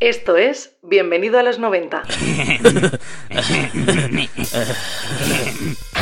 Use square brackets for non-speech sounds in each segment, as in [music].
Esto es Bienvenido a los 90. [laughs]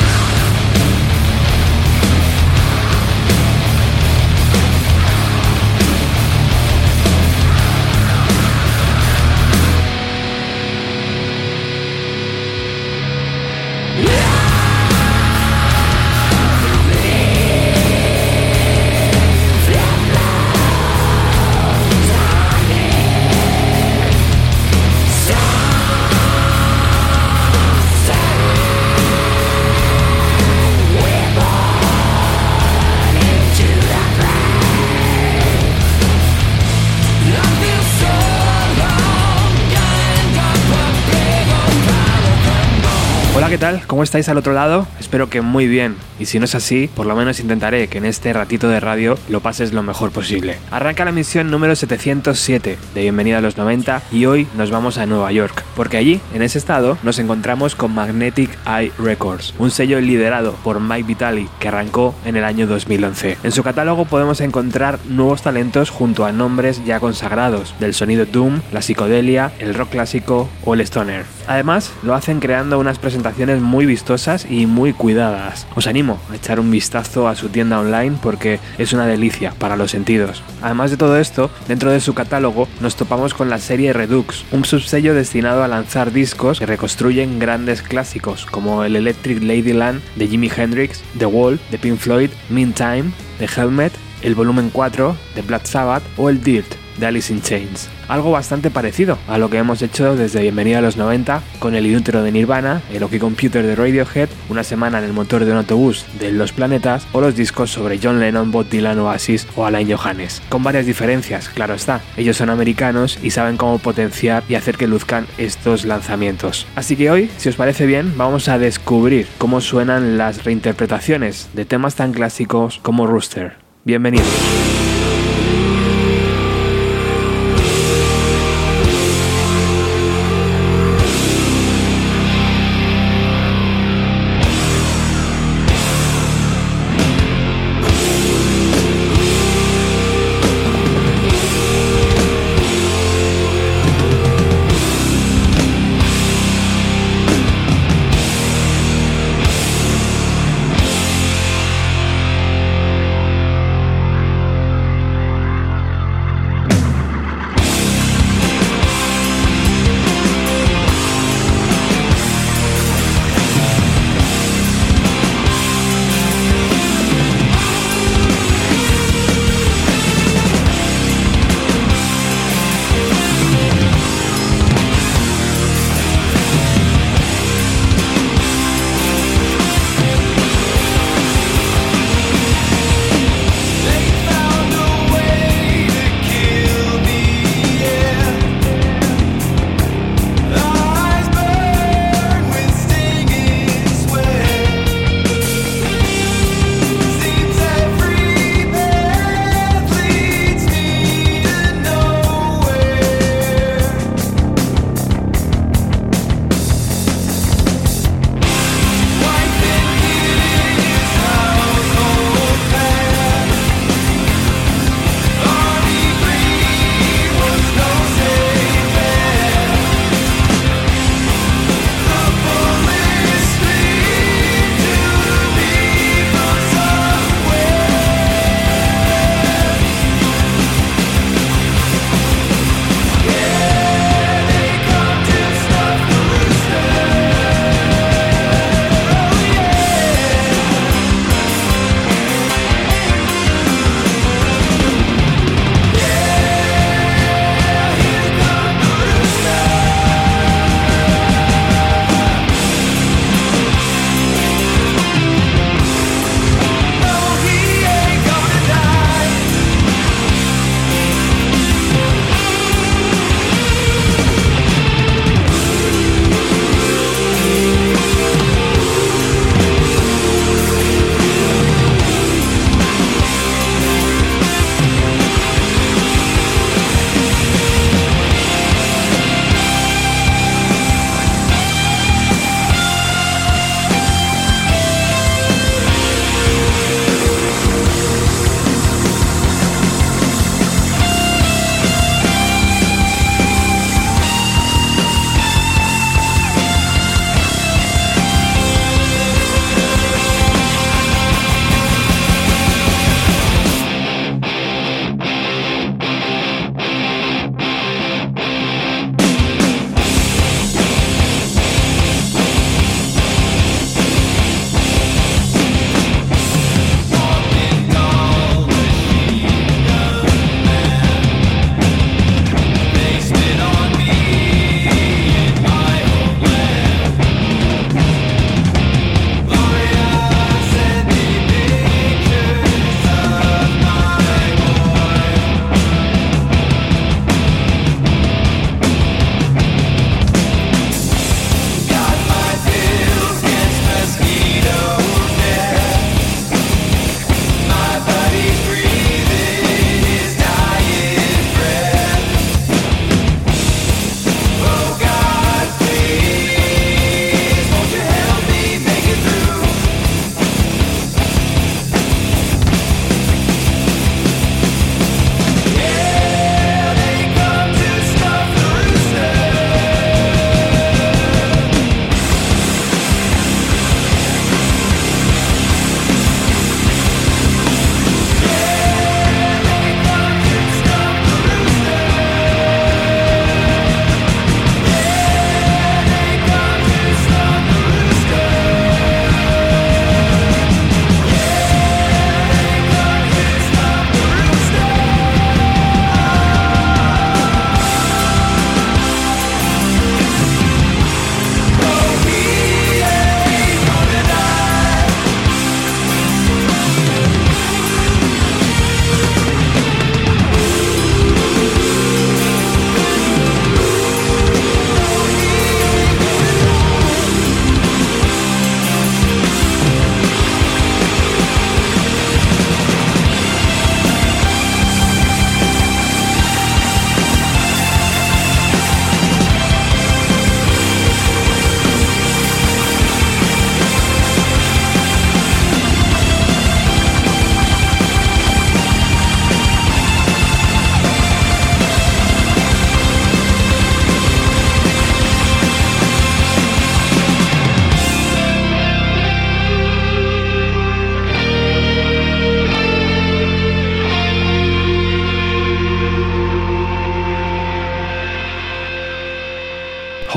¿qué tal? ¿Cómo estáis al otro lado? Espero que muy bien. Y si no es así, por lo menos intentaré que en este ratito de radio lo pases lo mejor posible. Arranca la misión número 707 de Bienvenida a los 90 y hoy nos vamos a Nueva York, porque allí, en ese estado, nos encontramos con Magnetic Eye Records, un sello liderado por Mike Vitali que arrancó en el año 2011. En su catálogo podemos encontrar nuevos talentos junto a nombres ya consagrados del sonido Doom, la psicodelia, el rock clásico o el stoner. Además, lo hacen creando unas presentaciones muy vistosas y muy cuidadas. Os animo a echar un vistazo a su tienda online porque es una delicia para los sentidos. Además de todo esto, dentro de su catálogo nos topamos con la serie Redux, un subsello destinado a lanzar discos que reconstruyen grandes clásicos como el Electric Ladyland de Jimi Hendrix, The Wall de Pink Floyd, Meantime de Helmet, el volumen 4 de Black Sabbath o el Dirt de Alice in Chains. Algo bastante parecido a lo que hemos hecho desde Bienvenida a los 90 con el Inútero de Nirvana, el OK Computer de Radiohead, Una semana en el motor de un autobús de Los Planetas o los discos sobre John Lennon, Bob Dylan, Oasis o Alain Johannes. Con varias diferencias, claro está. Ellos son americanos y saben cómo potenciar y hacer que luzcan estos lanzamientos. Así que hoy, si os parece bien, vamos a descubrir cómo suenan las reinterpretaciones de temas tan clásicos como Rooster. Bienvenidos.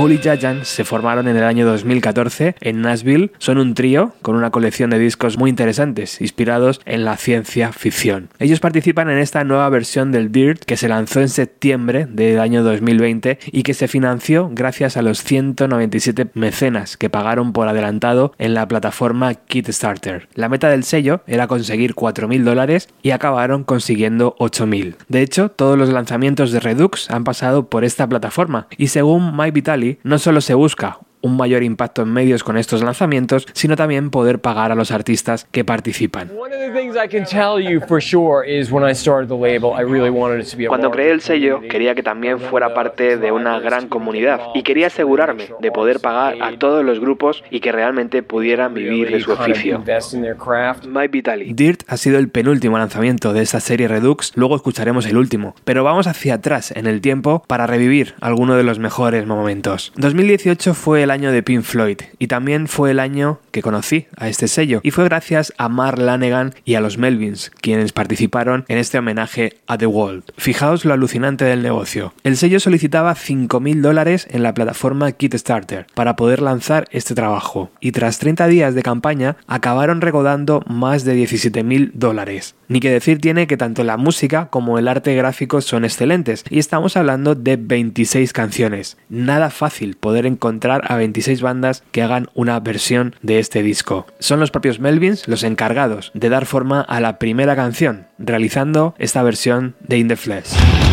Holy Giant se formaron en el año 2014 en Nashville. Son un trío con una colección de discos muy interesantes, inspirados en la ciencia ficción. Ellos participan en esta nueva versión del Dirt que se lanzó en septiembre del año 2020 y que se financió gracias a los 197 mecenas que pagaron por adelantado en la plataforma Kickstarter. La meta del sello era conseguir 4.000 dólares y acabaron consiguiendo 8.000. De hecho, todos los lanzamientos de Redux han pasado por esta plataforma y según My Vitali no solo se busca un mayor impacto en medios con estos lanzamientos, sino también poder pagar a los artistas que participan. Cuando creé el sello, quería que también fuera parte de una gran comunidad y quería asegurarme de poder pagar a todos los grupos y que realmente pudieran vivir de su oficio. My Vitaly. Dirt ha sido el penúltimo lanzamiento de esta serie Redux, luego escucharemos el último, pero vamos hacia atrás en el tiempo para revivir alguno de los mejores momentos. 2018 fue el año de Pink Floyd y también fue el año que conocí a este sello y fue gracias a Mark Lanegan y a los Melvins quienes participaron en este homenaje a The World. Fijaos lo alucinante del negocio. El sello solicitaba 5.000 dólares en la plataforma Kickstarter para poder lanzar este trabajo y tras 30 días de campaña acabaron recaudando más de 17.000 dólares. Ni que decir tiene que tanto la música como el arte gráfico son excelentes y estamos hablando de 26 canciones. Nada fácil poder encontrar a 26 bandas que hagan una versión de este disco. Son los propios Melvins los encargados de dar forma a la primera canción, realizando esta versión de In the Flesh.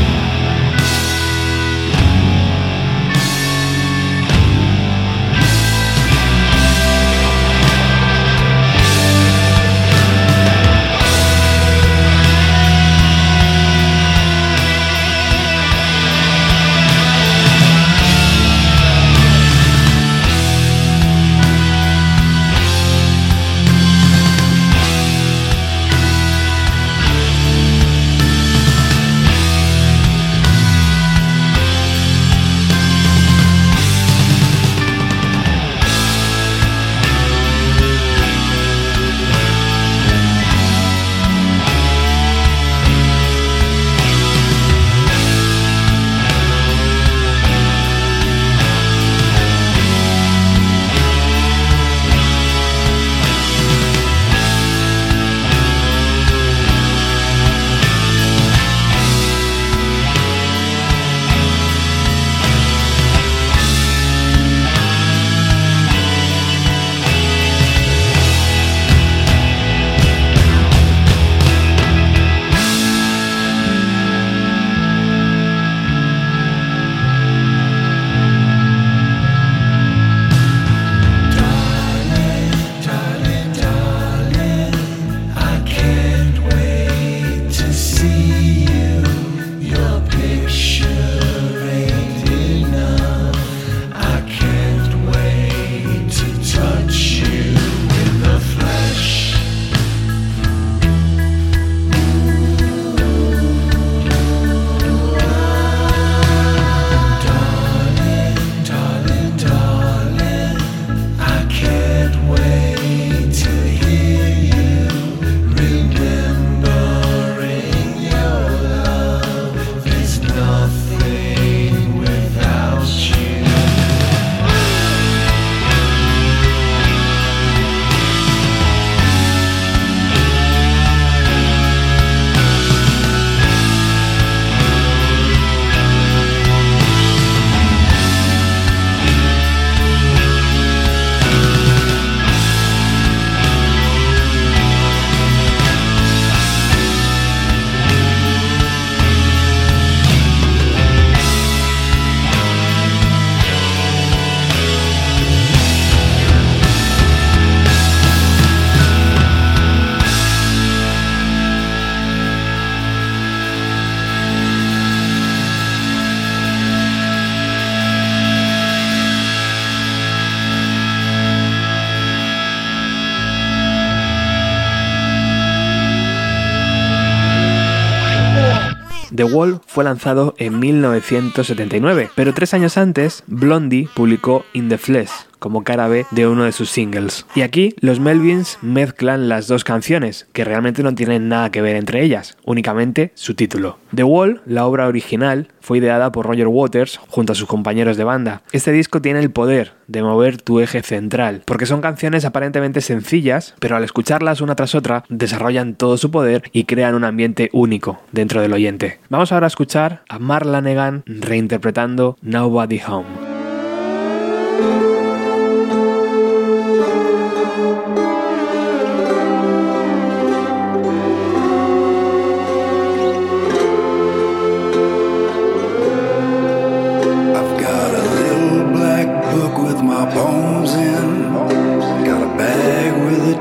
The Wall fue lanzado en 1979, pero tres años antes, Blondie publicó In the Flesh, como cara B de uno de sus singles. Y aquí los Melvins mezclan las dos canciones, que realmente no tienen nada que ver entre ellas, únicamente su título. The Wall, la obra original, fue ideada por Roger Waters junto a sus compañeros de banda. Este disco tiene el poder de mover tu eje central, porque son canciones aparentemente sencillas, pero al escucharlas una tras otra desarrollan todo su poder y crean un ambiente único dentro del oyente. Vamos ahora a escuchar a Mark Lanegan reinterpretando Nobody Home.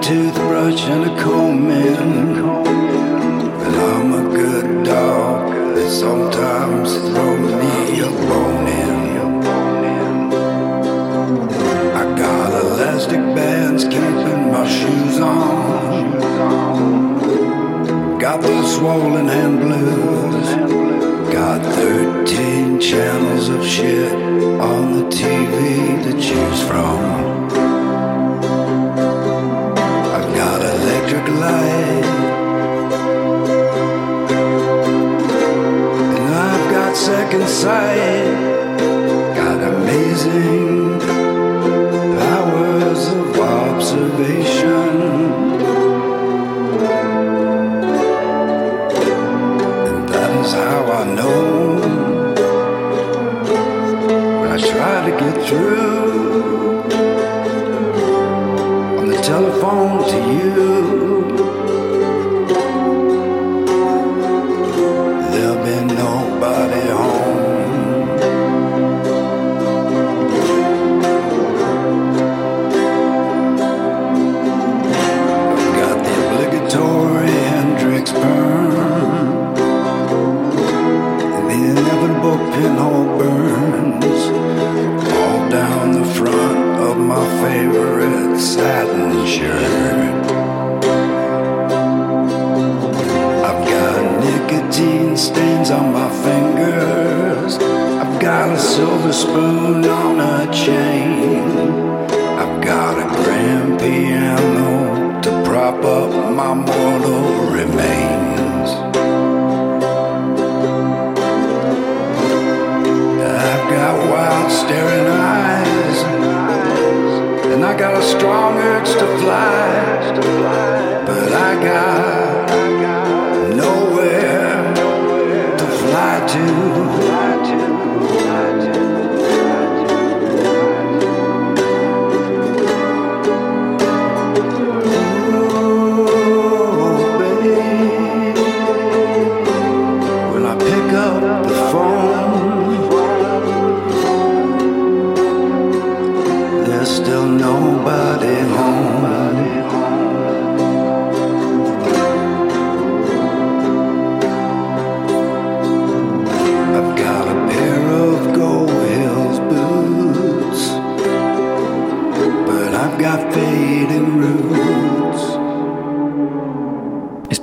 Toothbrush and a comb in. And I'm a good dog that sometimes throw me a bone in. I got elastic bands keeping my shoes on. Got the swollen hand blues. Got 13 channels of shit on the TV to choose from. Second sight, got amazing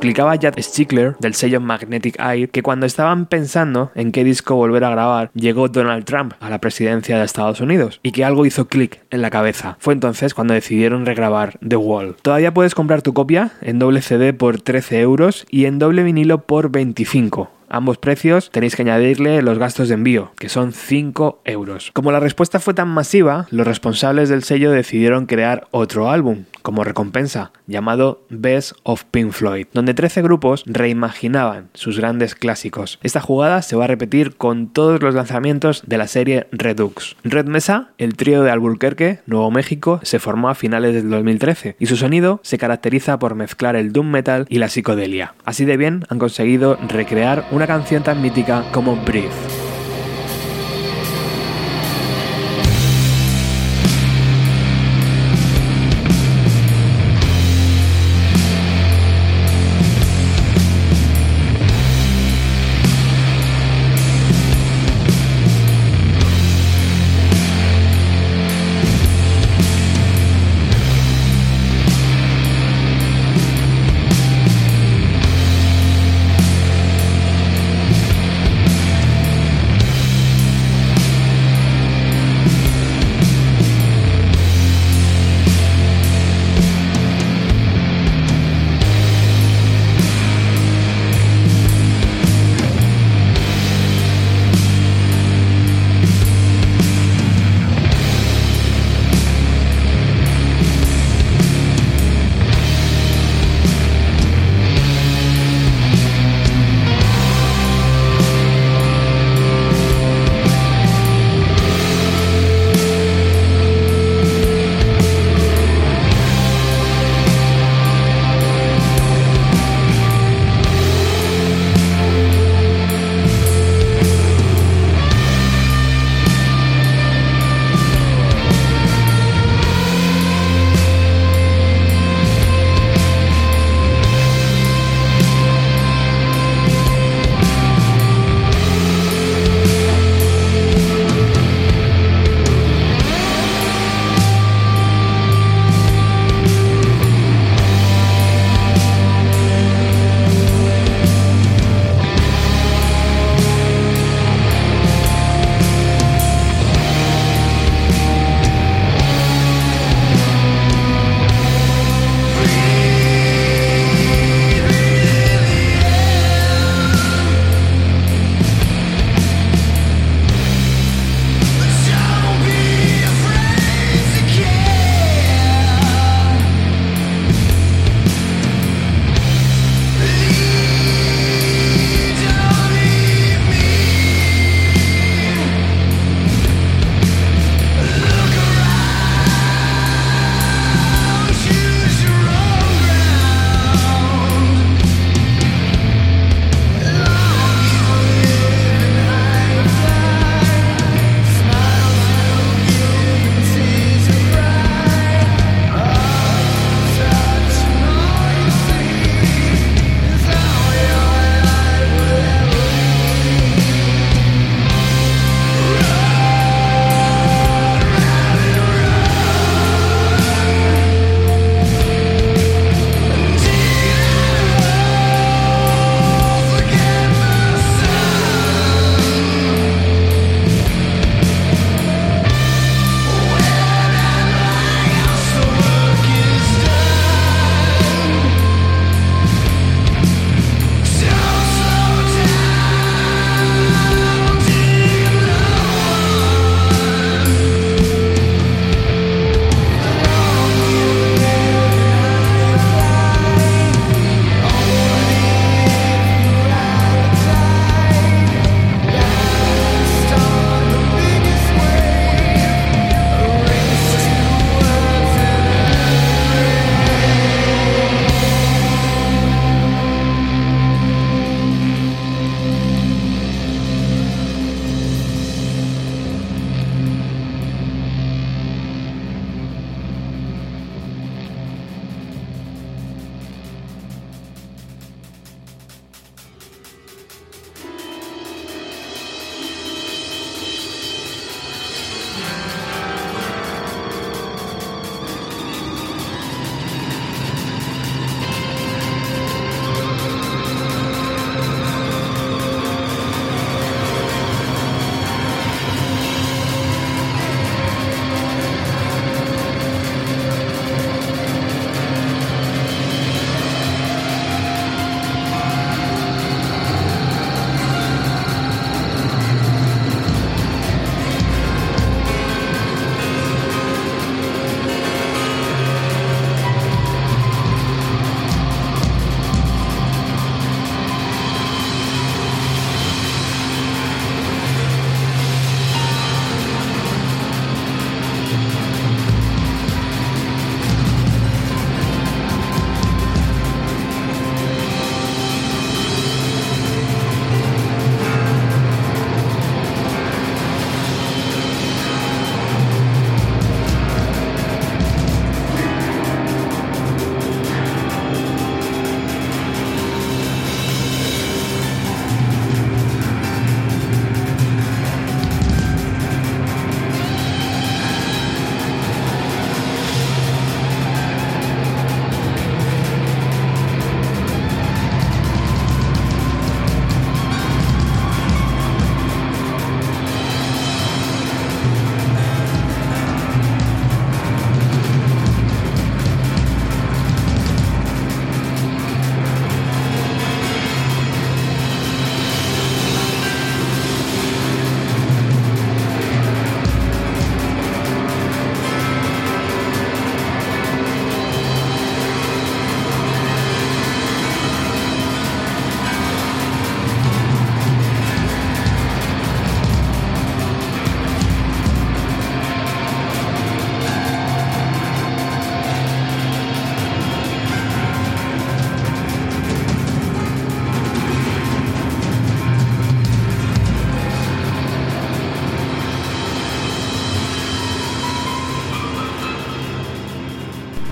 Explicaba Jad Stickler del sello Magnetic Air que cuando estaban pensando en qué disco volver a grabar, llegó Donald Trump a la presidencia de Estados Unidos y que algo hizo clic en la cabeza. Fue entonces cuando decidieron regrabar The Wall. Todavía puedes comprar tu copia en doble CD por 13 euros y en doble vinilo por 25 ambos precios tenéis que añadirle los gastos de envío, que son 5 euros. Como la respuesta fue tan masiva, los responsables del sello decidieron crear otro álbum, como recompensa, llamado Best of Pink Floyd, donde 13 grupos reimaginaban sus grandes clásicos. Esta jugada se va a repetir con todos los lanzamientos de la serie Redux. Red Mesa, el trío de Albuquerque, Nuevo México, se formó a finales del 2013 y su sonido se caracteriza por mezclar el doom metal y la psicodelia. Así de bien han conseguido recrear una canción tan mítica como Breathe.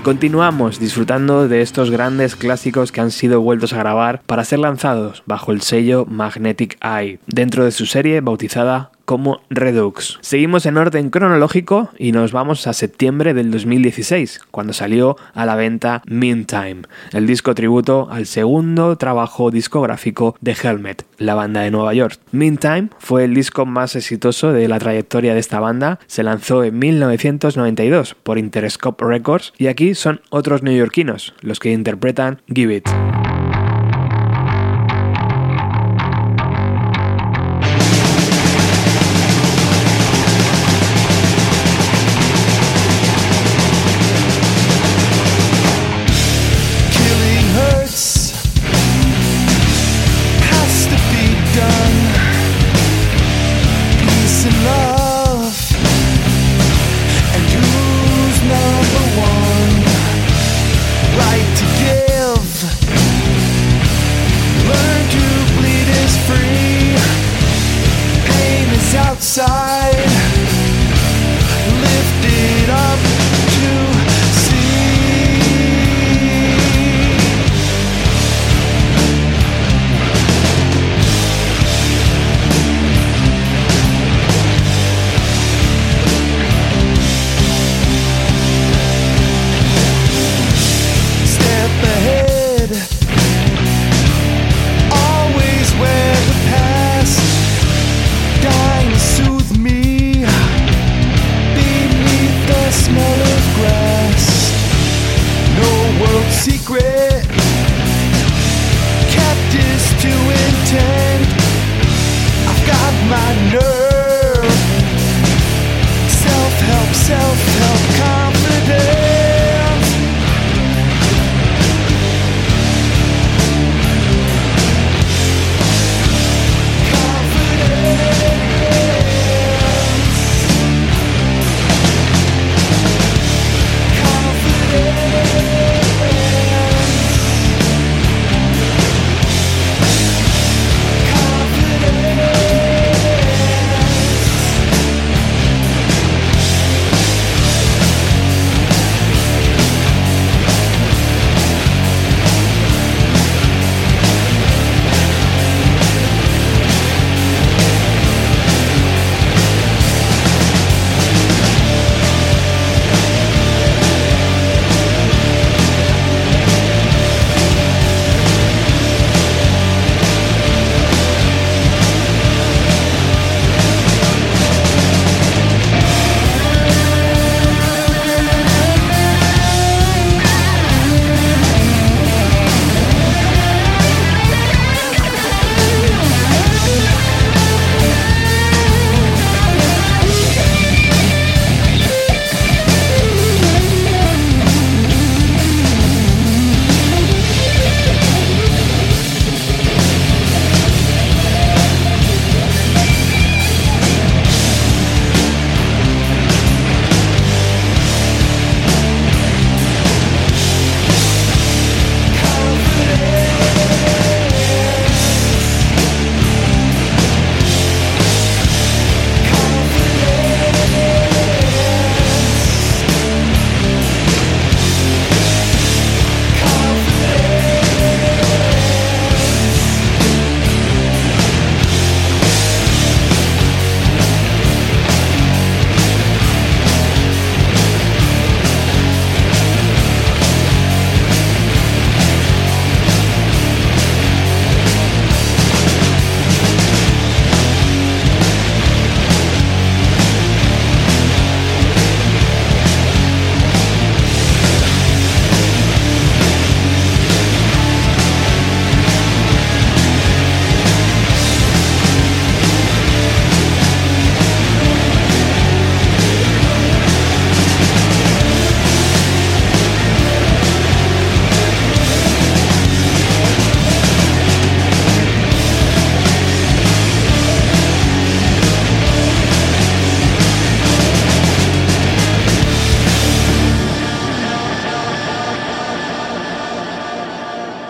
Continuamos disfrutando de estos grandes clásicos que han sido vueltos a grabar para ser lanzados bajo el sello Magnetic Eye, dentro de su serie bautizada como Redux. Seguimos en orden cronológico y nos vamos a septiembre del 2016, cuando salió a la venta Meantime, el disco tributo al segundo trabajo discográfico de Helmet, la banda de Nueva York. Meantime fue el disco más exitoso de la trayectoria de esta banda, se lanzó en 1992 por Interscope Records y aquí son otros neoyorquinos los que interpretan Give It.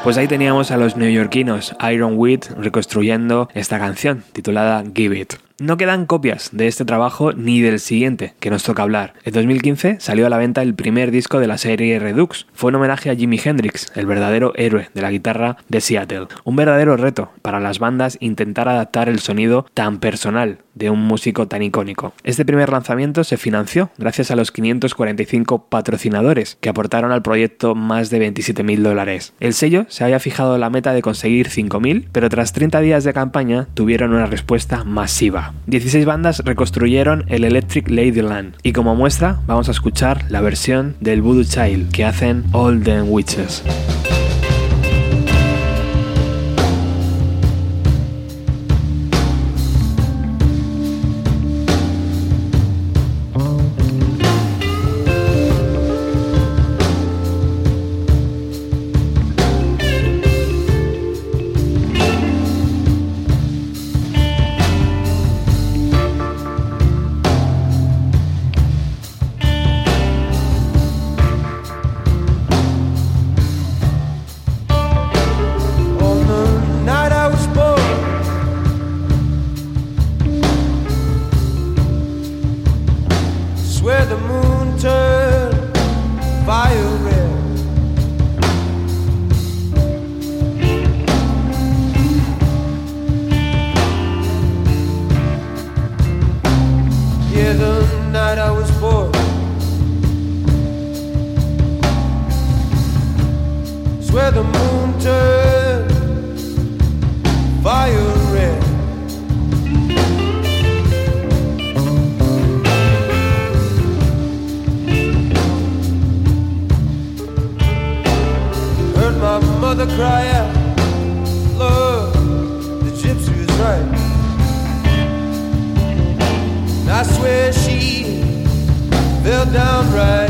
Pues ahí teníamos a los neoyorquinos Iron Wheat reconstruyendo esta canción titulada Give It. No quedan copias de este trabajo ni del siguiente que nos toca hablar. En 2015 salió a la venta el primer disco de la serie Redux. Fue un homenaje a Jimi Hendrix, el verdadero héroe de la guitarra de Seattle. Un verdadero reto para las bandas intentar adaptar el sonido tan personal de un músico tan icónico. Este primer lanzamiento se financió gracias a los 545 patrocinadores que aportaron al proyecto más de 27.000 dólares. El sello se había fijado la meta de conseguir 5.000, pero tras 30 días de campaña tuvieron una respuesta masiva. 16 bandas reconstruyeron el Electric Ladyland y como muestra vamos a escuchar la versión del Voodoo Child que hacen All Them Witches. Cry out, Lord, the gypsy was right. And I swear she fell down right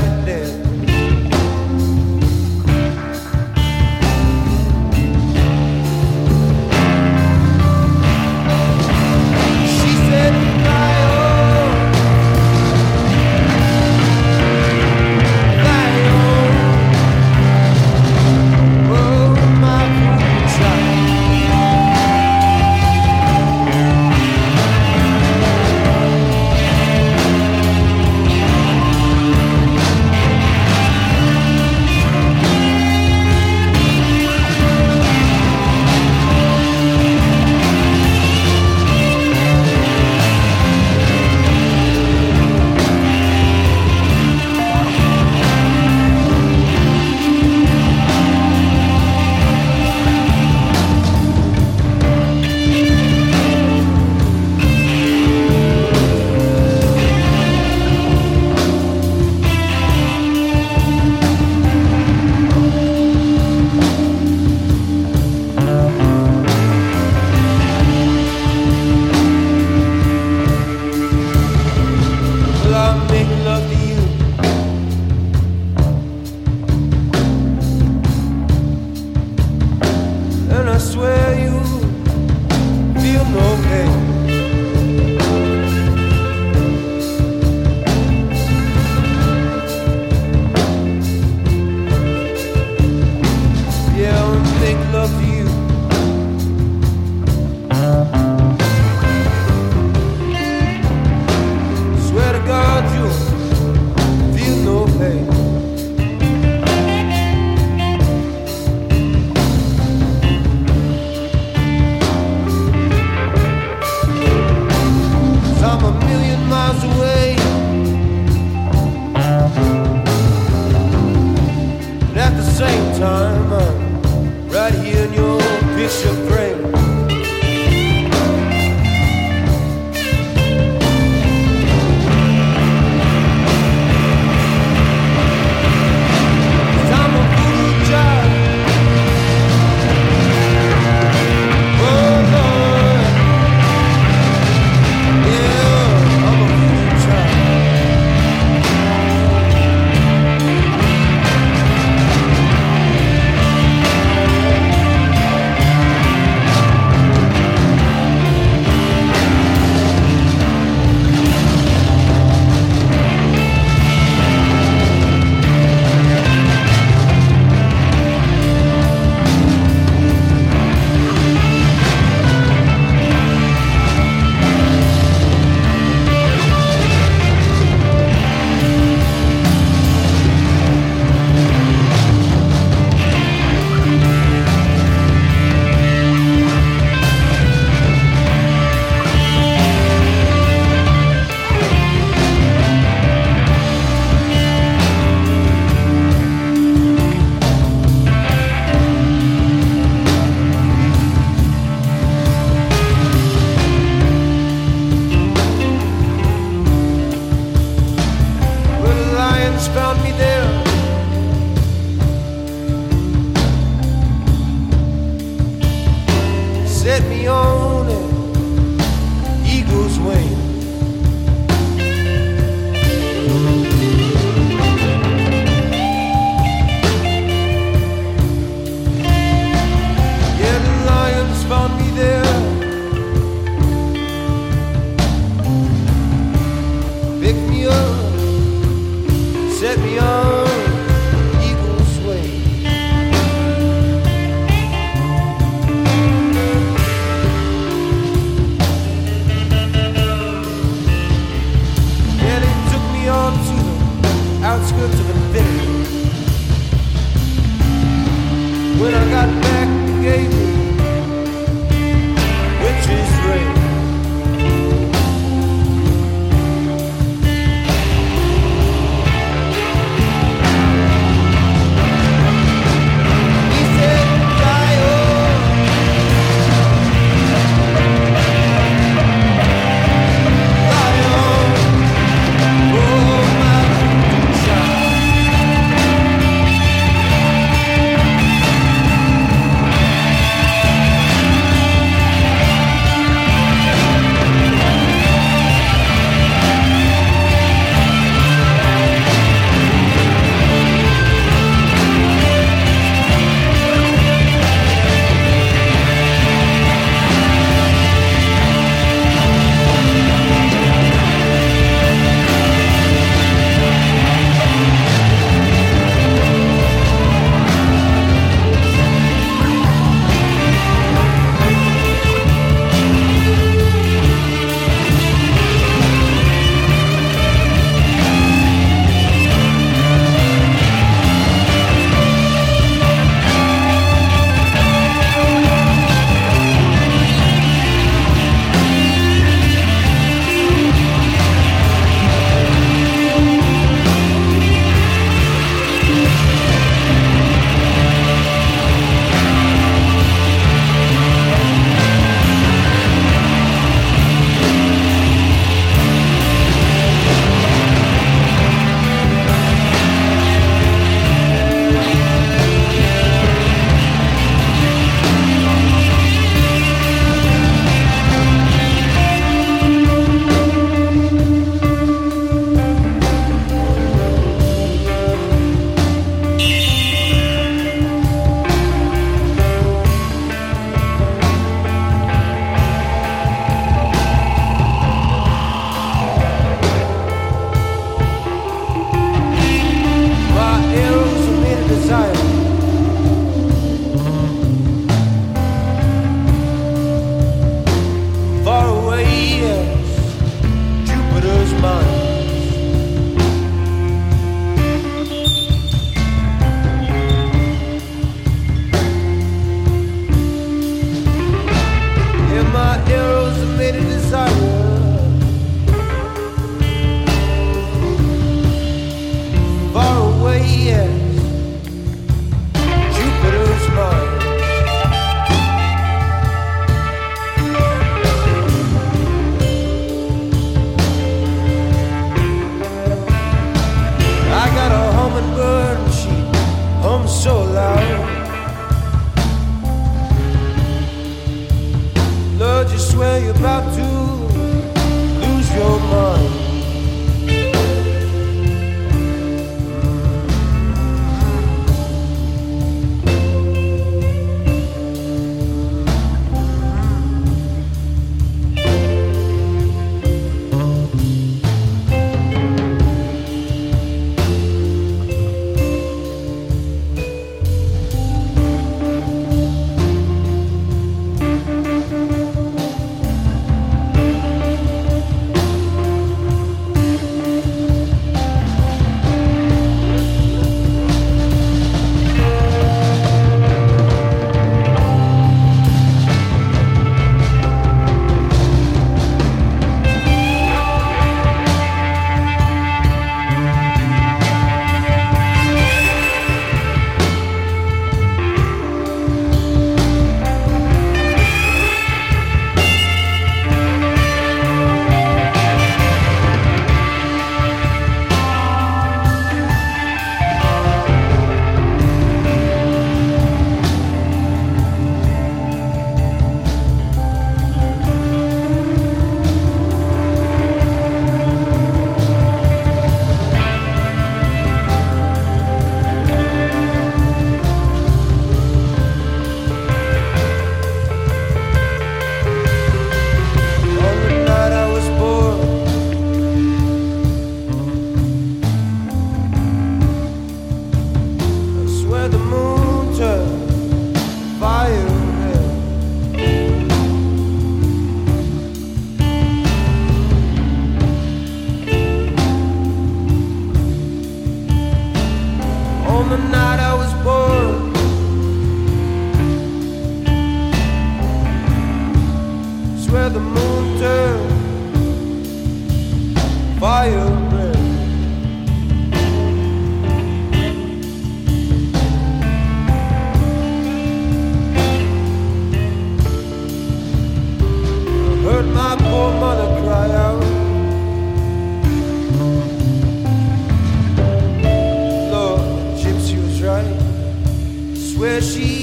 where she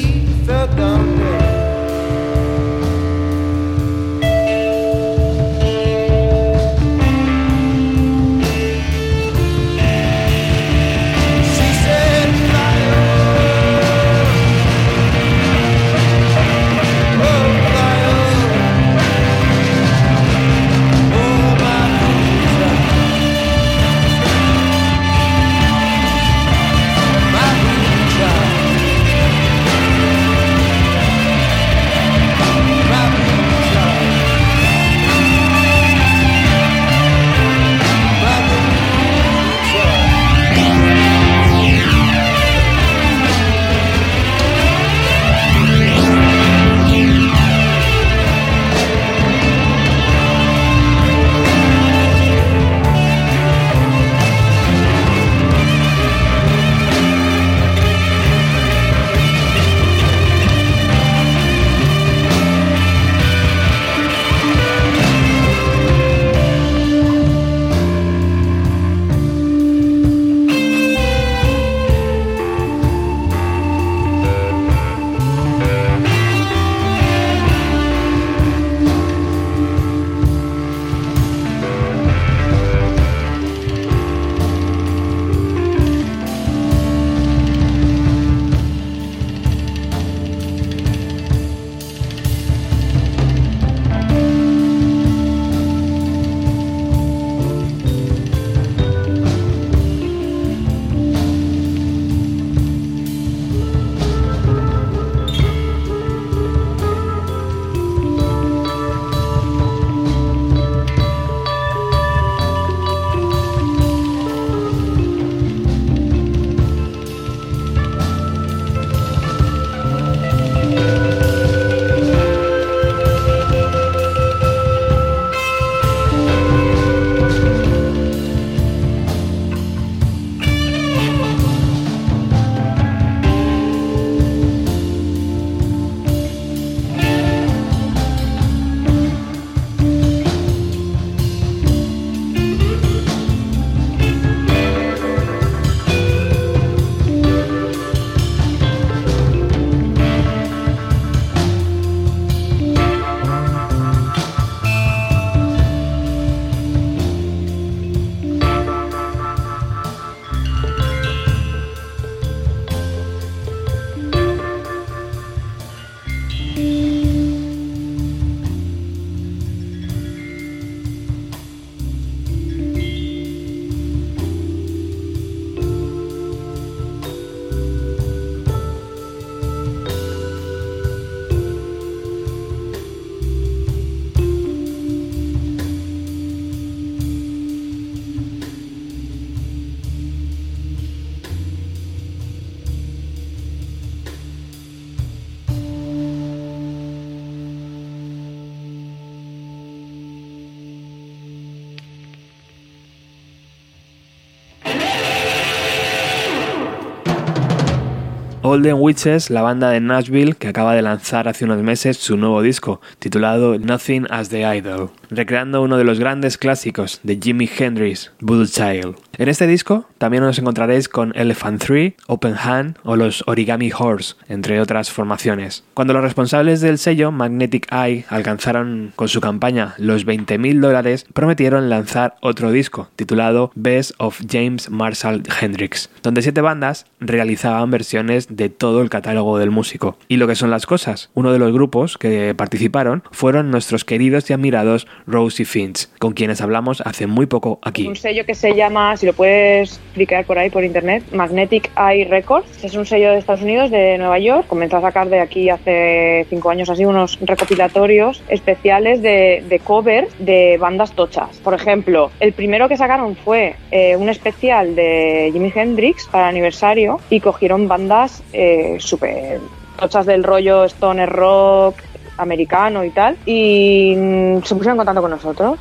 Golden Witches, la banda de Nashville que acaba de lanzar hace unos meses su nuevo disco, titulado Nothing as the Idol, recreando uno de los grandes clásicos de Jimi Hendrix, Voodoo Child. En este disco también os encontraréis con Elephant Tree, Open Hand o los Origami Horse, entre otras formaciones. Cuando los responsables del sello Magnetic Eye alcanzaron con su campaña los 20.000 dólares, prometieron lanzar otro disco titulado Best of James Marshall Hendrix, donde siete bandas realizaban versiones de todo el catálogo del músico. Y lo que son las cosas, uno de los grupos que participaron fueron nuestros queridos y admirados Rosie Finch, con quienes hablamos hace muy poco aquí. Un sello que se llama, si lo puedes explicar por ahí por internet, Magnetic Eye Records. Es un sello de Estados Unidos, de Nueva York. Comenzó a sacar de aquí hace cinco años así unos recopilatorios especiales de, de covers de bandas tochas. Por ejemplo, el primero que sacaron fue eh, un especial de Jimi Hendrix para aniversario y cogieron bandas eh, súper tochas del rollo stoner rock, americano y tal, y mm, se pusieron en contacto con nosotros.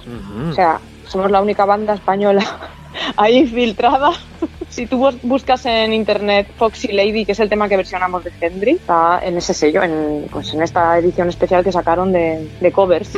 O sea, somos la única banda española [laughs] ahí infiltrada. Si tú bus- buscas en internet Foxy Lady, que es el tema que versionamos de Hendry, está en ese sello, en, pues en esta edición especial que sacaron de, de covers.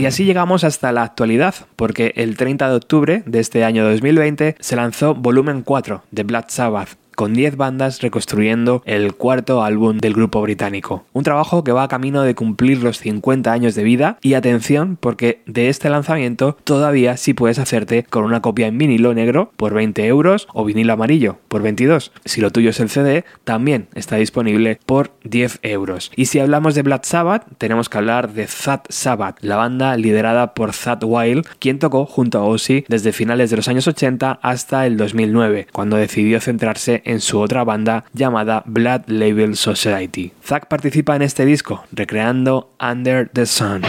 Y así llegamos hasta la actualidad, porque el 30 de octubre de este año 2020 se lanzó Volumen 4 de Black Sabbath, con 10 bandas reconstruyendo el cuarto álbum del grupo británico. Un trabajo que va a camino de cumplir los 50 años de vida y atención porque de este lanzamiento todavía sí puedes hacerte con una copia en vinilo negro por 20 euros o vinilo amarillo por 22. Si lo tuyo es el CD, también está disponible por 10 euros. Y si hablamos de Black Sabbath, tenemos que hablar de Thad Sabbath, la banda liderada por Thad Wild, quien tocó junto a Ozzy desde finales de los años 80 hasta el 2009, cuando decidió centrarse en su otra banda llamada Blood Label Society. Zack participa en este disco, recreando Under the Sun.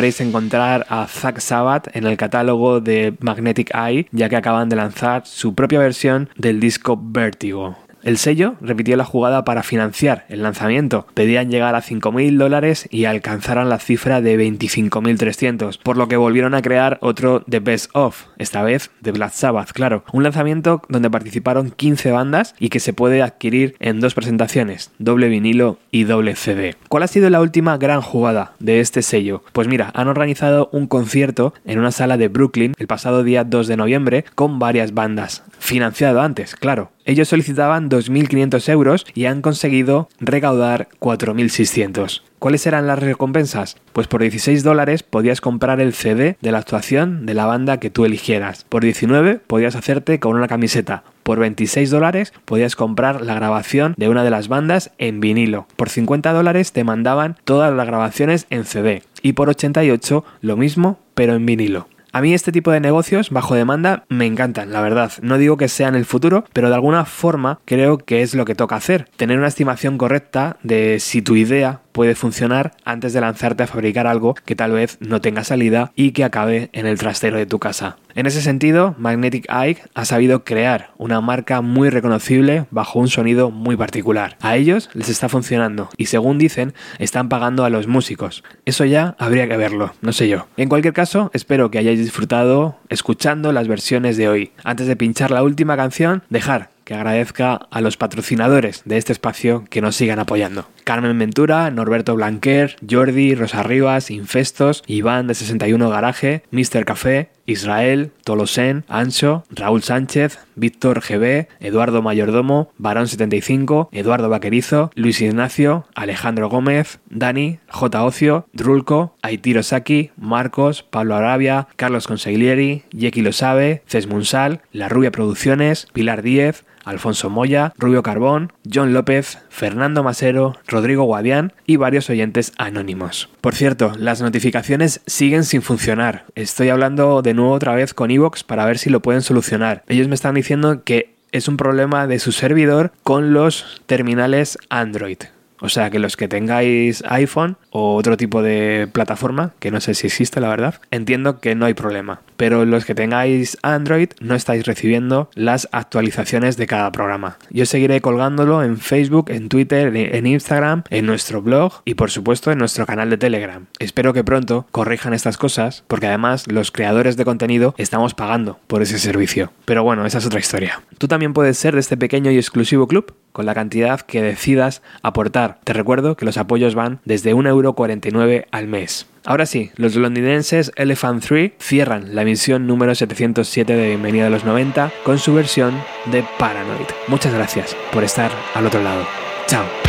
Podréis encontrar a Zack Sabbath en el catálogo de Magnetic Eye, ya que acaban de lanzar su propia versión del disco Vertigo. El sello repitió la jugada para financiar el lanzamiento. Pedían llegar a 5.000 dólares y alcanzaron la cifra de 25.300, por lo que volvieron a crear otro The Best Of, esta vez de Black Sabbath, claro. Un lanzamiento donde participaron 15 bandas y que se puede adquirir en dos presentaciones, doble vinilo y doble CD. ¿Cuál ha sido la última gran jugada de este sello? Pues mira, han organizado un concierto en una sala de Brooklyn el pasado día 2 de noviembre con varias bandas. Financiado antes, claro. Ellos solicitaban 2.500 euros y han conseguido recaudar 4.600. ¿Cuáles eran las recompensas? Pues por 16 dólares podías comprar el CD de la actuación de la banda que tú eligieras. Por 19 podías hacerte con una camiseta. Por 26 dólares podías comprar la grabación de una de las bandas en vinilo. Por 50 dólares te mandaban todas las grabaciones en CD. Y por 88 lo mismo, pero en vinilo. A mí este tipo de negocios bajo demanda me encantan, la verdad. No digo que sean el futuro, pero de alguna forma creo que es lo que toca hacer. Tener una estimación correcta de si tu idea puede funcionar antes de lanzarte a fabricar algo que tal vez no tenga salida y que acabe en el trastero de tu casa. En ese sentido, Magnetic Eye ha sabido crear una marca muy reconocible bajo un sonido muy particular. A ellos les está funcionando y según dicen, están pagando a los músicos. Eso ya habría que verlo, no sé yo. En cualquier caso, espero que hayáis disfrutado escuchando las versiones de hoy. Antes de pinchar la última canción, dejar que agradezca a los patrocinadores de este espacio que nos sigan apoyando. Carmen Ventura, Norberto Blanquer, Jordi, Rosa Rivas, Infestos, Iván de 61 Garaje, Mr. Café, Israel, Tolosen, Ancho, Raúl Sánchez, Víctor GB, Eduardo Mayordomo, Barón 75, Eduardo Vaquerizo, Luis Ignacio, Alejandro Gómez, Dani, J. Ocio, Drulco, Aitiro Saki, Marcos, Pablo Arabia, Carlos Consiglieri, Yeki Lo Sabe, Cesmunsal, La Rubia Producciones, Pilar Díez, Alfonso Moya, Rubio Carbón, John López, Fernando Masero, Rodrigo Guadián y varios oyentes anónimos. Por cierto, las notificaciones siguen sin funcionar. Estoy hablando de nuevo otra vez con Evox para ver si lo pueden solucionar. Ellos me están diciendo que es un problema de su servidor con los terminales Android. O sea que los que tengáis iPhone o otro tipo de plataforma, que no sé si existe la verdad, entiendo que no hay problema. Pero los que tengáis Android no estáis recibiendo las actualizaciones de cada programa. Yo seguiré colgándolo en Facebook, en Twitter, en Instagram, en nuestro blog y por supuesto en nuestro canal de Telegram. Espero que pronto corrijan estas cosas porque además los creadores de contenido estamos pagando por ese servicio. Pero bueno, esa es otra historia. Tú también puedes ser de este pequeño y exclusivo club con la cantidad que decidas aportar. Te recuerdo que los apoyos van desde 1,49€ al mes. Ahora sí, los londinenses Elephant 3 cierran la emisión número 707 de Bienvenida a los 90 con su versión de Paranoid. Muchas gracias por estar al otro lado. Chao.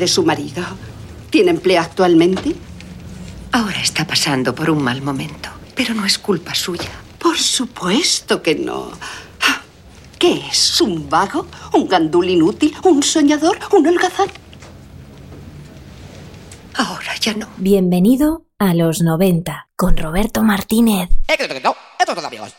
De su marido? ¿Tiene empleo actualmente? Ahora está pasando por un mal momento, pero no es culpa suya. Por supuesto que no. ¿Qué es? ¿Un vago? ¿Un gandul inútil? ¿Un soñador? ¿Un holgazán? Ahora ya no. Bienvenido a los 90 con Roberto Martínez.